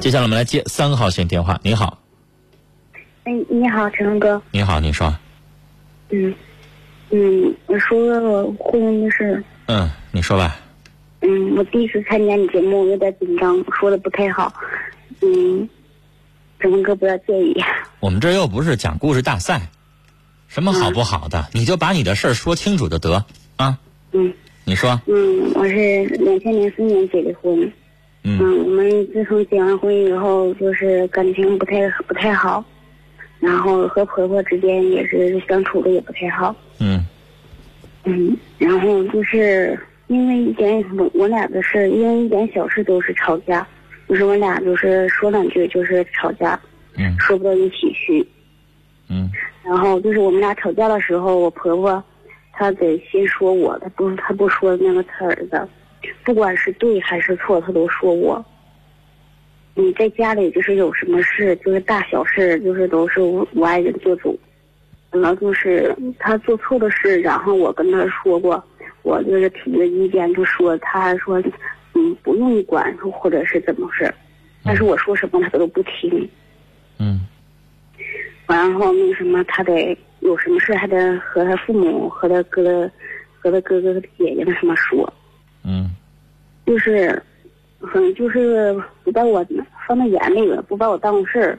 接下来我们来接三号线电话。你好，哎，你好，陈龙哥。你好，你说，嗯嗯，我说我婚姻的事。嗯，你说吧。嗯，我第一次参加你节目，有点紧张，说的不太好。嗯，陈龙哥不要介意。我们这又不是讲故事大赛，什么好不好的，你就把你的事儿说清楚就得啊。嗯你说，嗯，我是两千零四年结的婚。嗯。嗯，我们自从结完婚以后，就是感情不太不太好，然后和婆婆之间也是相处的也不太好。嗯。嗯，然后就是因为一点我我俩的事，因为一点小事都是吵架，就是我俩就是说两句就是吵架，嗯。说不到一起去。嗯。然后就是我们俩吵架的时候，我婆婆她得先说我，她不她不说那个她儿子，不管是对还是错，他都说我。你在家里就是有什么事，就是大小事，就是都是我我爱人做主。然后就是他做错的事，然后我跟他说过，我就是提了意见，就说他说，嗯，不用管或者是怎么回事，但是我说什么他都不听。嗯然后那个什么，他得有什么事还得和他父母、和他哥哥、和他哥哥、和他姐姐那什么说，嗯就是，嗯，就是不把我放在眼里了，不把我当回事儿。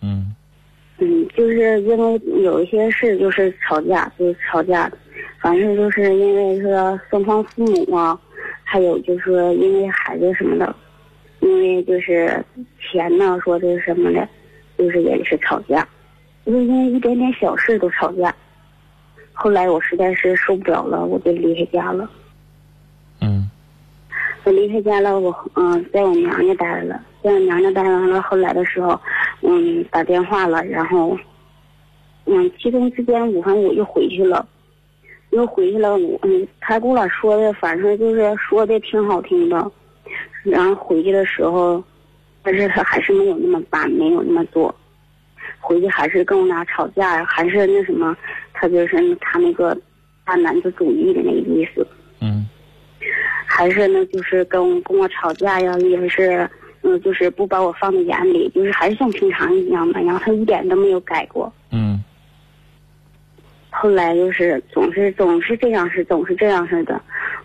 嗯嗯，就是因为有一些事就是吵架，就是吵架，反正就是因为说双方父母啊，还有就是说因为孩子什么的，因为就是钱呢，说这什么的，就是也是吵架，就是因为一点点小事都吵架。后来我实在是受不了了，我就离开家了。我离开家了，我嗯、在我娘家待着了，在我娘家待完了，后来的时候，嗯，打电话了，然后，嗯，其中之间，我反正我又回去了，又回去了，我嗯，他跟我说的，反正就是说的挺好听的，然后回去的时候，但是他还是没有那么办，没有那么做，回去还是跟我俩吵架，还是那什么，他就是他那个大男子主义的那个意思。嗯还是呢，就是跟跟我吵架呀，也是，嗯，就是不把我放在眼里，就是还是像平常一样的，然后他一点都没有改过。嗯后来就是总是总是这样式，总是这样式的，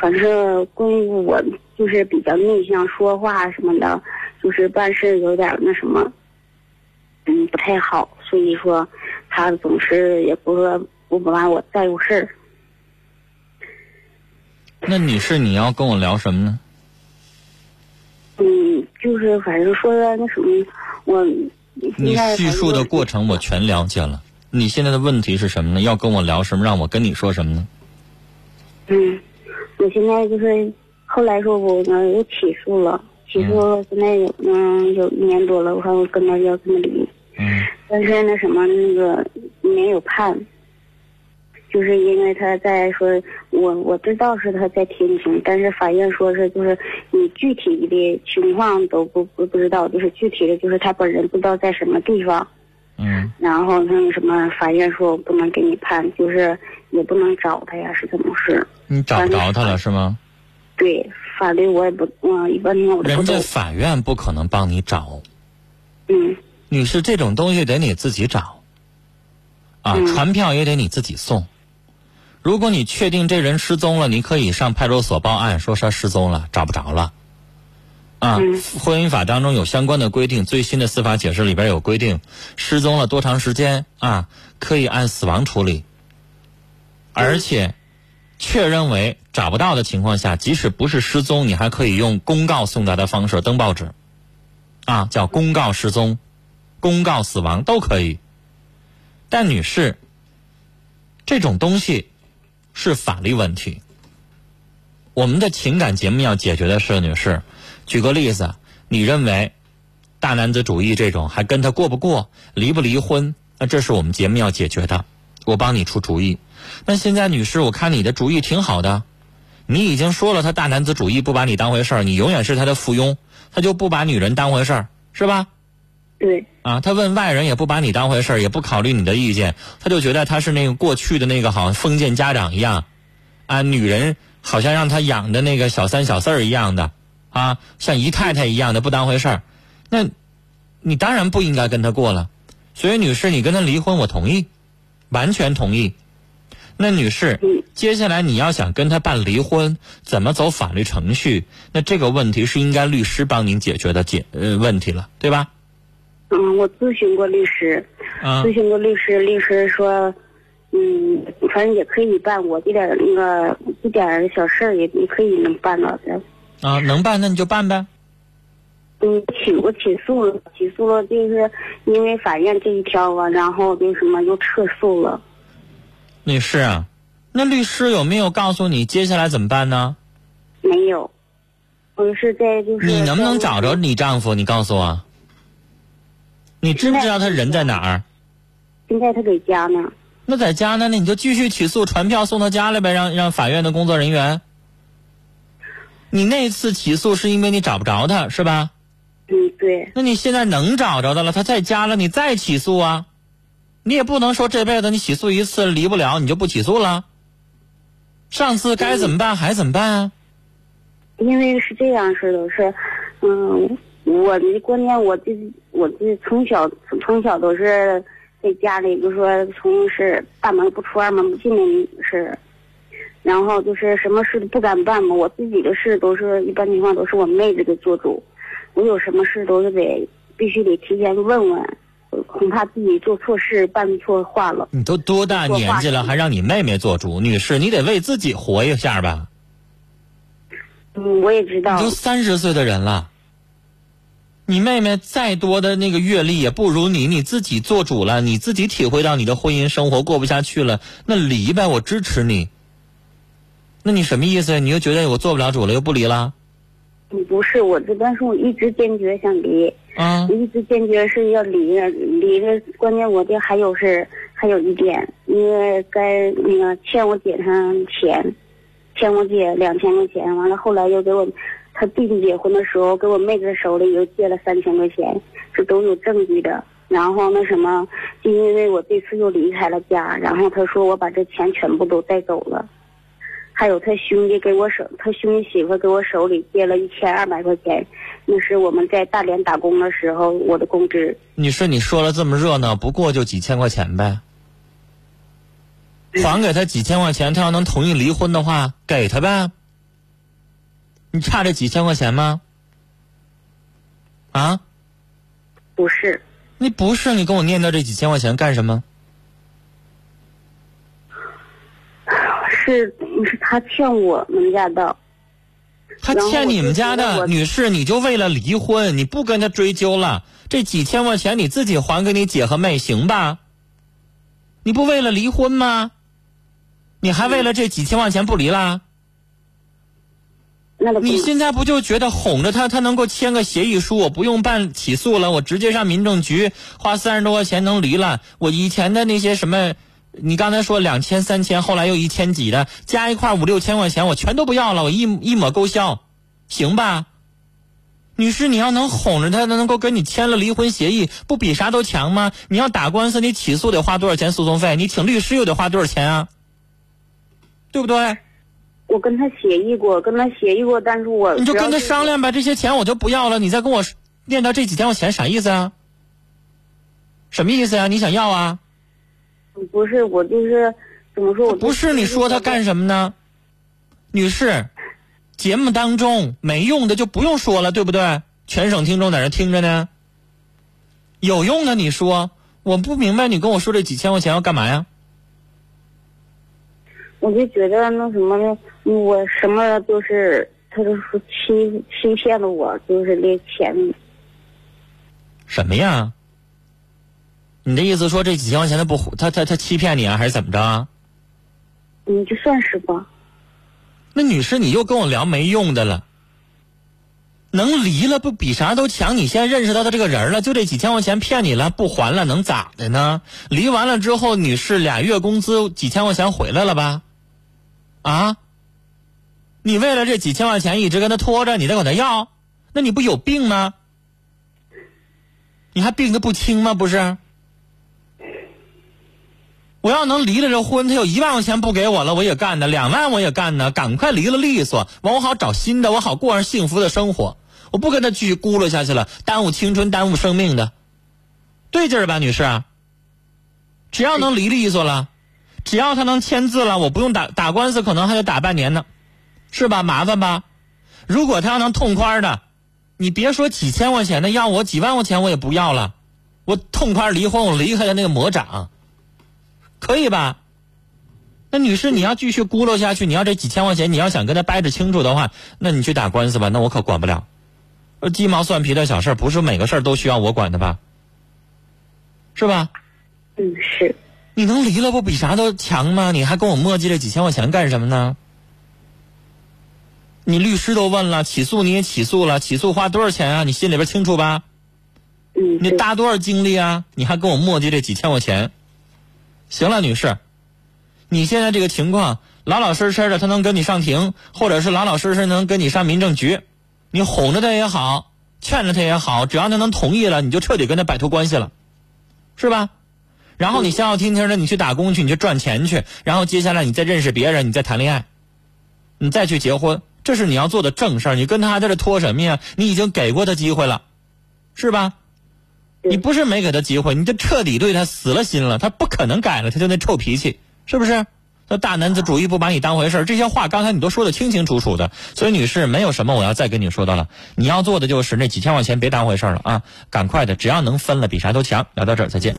反正关于我就是比较内向，说话什么的，就是办事有点那什么，嗯，不太好，所以说他总是也不不不把我在乎事儿。那你是你要跟我聊什么呢？嗯，就是反正说的那什么，我你叙述的过程我全了解了。你现在的问题是什么呢？要跟我聊什么？让我跟你说什么呢？嗯，我现在就是后来说我呢又起诉了，起诉了现在有嗯有一年多了，我看我跟他要跟他离，嗯但是那什么那个没有判，就是因为他在说我我知道是他在听庭，但是法院说是就是你具体的情况都不不不知道，就是具体的就是他本人不知道在什么地方。嗯然后那个什么，法院说我不能给你判，就是也不能找他呀，是怎么事？你找不着他了是吗？对，法律我也不，嗯，一般情况我人家。法院不可能帮你找，嗯女士，这种东西得你自己找。啊，嗯传票也得你自己送。如果你确定这人失踪了，你可以上派出所报案，说他失踪了，找不着了。啊，嗯婚姻法当中有相关的规定，最新的司法解释里边有规定，失踪了多长时间啊，可以按死亡处理。而且，确认为找不到的情况下，即使不是失踪，你还可以用公告送达的方式登报纸，啊，叫公告失踪、公告死亡都可以。但女士，这种东西是法律问题。我们的情感节目要解决的是，女士，举个例子，你认为大男子主义这种还跟他过不过，离不离婚？那这是我们节目要解决的，我帮你出主意。那现在，女士，我看你的主意挺好的，你已经说了他大男子主义，不把你当回事儿，你永远是他的附庸，他就不把女人当回事儿，是吧？对，啊，他问外人也不把你当回事儿，也不考虑你的意见，他就觉得他是那个过去的那个好像封建家长一样，啊，女人好像让他养的那个小三小四儿一样的，啊，像姨太太一样的不当回事儿，那，你当然不应该跟他过了。所以，女士，你跟他离婚，我同意，完全同意。那女士，接下来你要想跟他办离婚，怎么走法律程序？那这个问题是应该律师帮您解决的解呃问题了，对吧？嗯，我咨询过律师，咨询过律师，律师说，嗯，反正也可以办，我这点那个一点小事儿也也可以能办到的。啊，能办那你就办呗。嗯，起我起诉了，起诉了，就是因为法院这一条啊，然后那什么又撤诉了。律师啊，那律师有没有告诉你接下来怎么办呢？没有，我是在就是。你能不能找着你丈夫？你告诉我。你知不知道他人在哪儿？现在他在家呢。那在家呢？那你就继续起诉，传票送到家里呗，让让法院的工作人员。你那次起诉是因为你找不着他，是吧？嗯，对。那你现在能找着他了，他在家了，你再起诉啊？你也不能说这辈子你起诉一次离不了，你就不起诉了。上次该怎么办还怎么办啊？因为是这样式的，是，嗯。我的观念，我这我这从小从小都是在家里，就说从是大门不出二门不进的是，然后就是什么事都不敢办嘛。我自己的事都是一般情况都是我妹子给做主，我有什么事都是得必须得提前问问，恐怕自己做错事办错话了。你都多大年纪了，还让你妹妹做主？女士，你得为自己活一下吧。嗯，我也知道。你都三十岁的人了。你妹妹再多的那个阅历也不如你，你自己做主了，你自己体会到你的婚姻生活过不下去了，那离呗，我支持你。那你什么意思？你又觉得我做不了主了，又不离了？不是我这，但是我一直坚决想离。啊。一直坚决是要离的，离的。关键我这还有是还有一点，因为该那个欠我姐上钱，欠我姐两千块钱，完了后来又给我。他弟弟结婚的时候，给我妹子手里又借了三千块钱，这都有证据的。然后那什么，就因为我这次又离开了家，然后他说我把这钱全部都带走了。还有他兄弟给我手，他兄弟媳妇给我手里借了一千二百块钱，那是我们在大连打工的时候我的工资。你说你说了这么热闹，不过就几千块钱呗。还给他几千块钱，他要能同意离婚的话，给他呗。你差这几千块钱吗？啊？不是。你不是你跟我念叨这几千块钱干什么？是是他欠我们家的。他欠你们家的女士，你就为了离婚，你不跟他追究了？这几千块钱你自己还给你姐和妹，行吧？你不为了离婚吗？你还为了这几千块钱不离啦？你现在不就觉得哄着他，他能够签个协议书，我不用办起诉了，我直接上民政局花三十多块钱能离了。我以前的那些什么，你刚才说两千三千，后来又一千几的，加一块五六千块钱，我全都不要了，我一一抹勾销，行吧？女士，你要能哄着他，他能够跟你签了离婚协议，不比啥都强吗？你要打官司，你起诉得花多少钱诉讼费？你请律师又得花多少钱啊？对不对？我跟他协议过，跟他协议过，但是我你就跟他商量呗，这些钱我就不要了，你再跟我念叨这几千块钱啥意思啊？什么意思呀？你想要啊？不是，我就是怎么说？我不是你说他干什么呢？女士，节目当中没用的就不用说了，对不对？全省听众在这听着呢。有用的你说，我不明白你跟我说这几千块钱要干嘛呀？我就觉得那什么呢，我什么都是，他都是欺欺骗了我，就是那钱。什么呀？你的意思说这几千块钱他不他他他欺骗你啊，还是怎么着？你，就算是吧。那女士，你又跟我聊没用的了。能离了不比啥都强？你现在认识到他这个人了，就这几千块钱骗你了，不还了能咋的呢？离完了之后，女士俩月工资几千块钱回来了吧？啊！你为了这几千块钱一直跟他拖着，你再管他要，那你不有病吗？你还病得不轻吗？不是？我要能离了这婚，他有一万块钱不给我了，我也干呢；两万我也干呢，赶快离了利索，完我好找新的，我好过上幸福的生活。我不跟他继续咕噜下去了，耽误青春，耽误生命的，对劲儿吧，女士？只要能离利索了，只要他能签字了，我不用打打官司，可能还得打半年呢，是吧？麻烦吧？如果他要能痛快的，你别说几千块钱的，要我几万块钱我也不要了，我痛快离婚，我离开了那个魔掌，可以吧？那女士，你要继续咕噜下去，你要这几千块钱，你要想跟他掰扯清楚的话，那你去打官司吧，那我可管不了。鸡毛蒜皮的小事儿不是每个事儿都需要我管的吧？是吧？嗯，是。你能离了不比啥都强吗？你还跟我磨叽这几千块钱干什么呢？你律师都问了，起诉你也起诉了，起诉花多少钱啊？你心里边清楚吧？嗯。你搭多少精力啊？你还跟我磨叽这几千块钱？行了，女士，你现在这个情况，老老实实的，他能跟你上庭，或者是老老实实能跟你上民政局。你哄着他也好，劝着他也好，只要他能同意了，你就彻底跟他摆脱关系了，是吧？然后你消消停停的，你去打工去，你去赚钱去，然后接下来你再认识别人，你再谈恋爱，你再去结婚，这是你要做的正事儿。你跟他在这拖什么呀？你已经给过他机会了，是吧？你不是没给他机会，你就彻底对他死了心了，他不可能改了，他就那臭脾气，是不是？那大男子主义不把你当回事儿这些话刚才你都说的清清楚楚的，所以女士没有什么我要再跟你说的了。你要做的就是那几千块钱别当回事儿了啊，赶快的，只要能分了，比啥都强。聊到这儿，再见。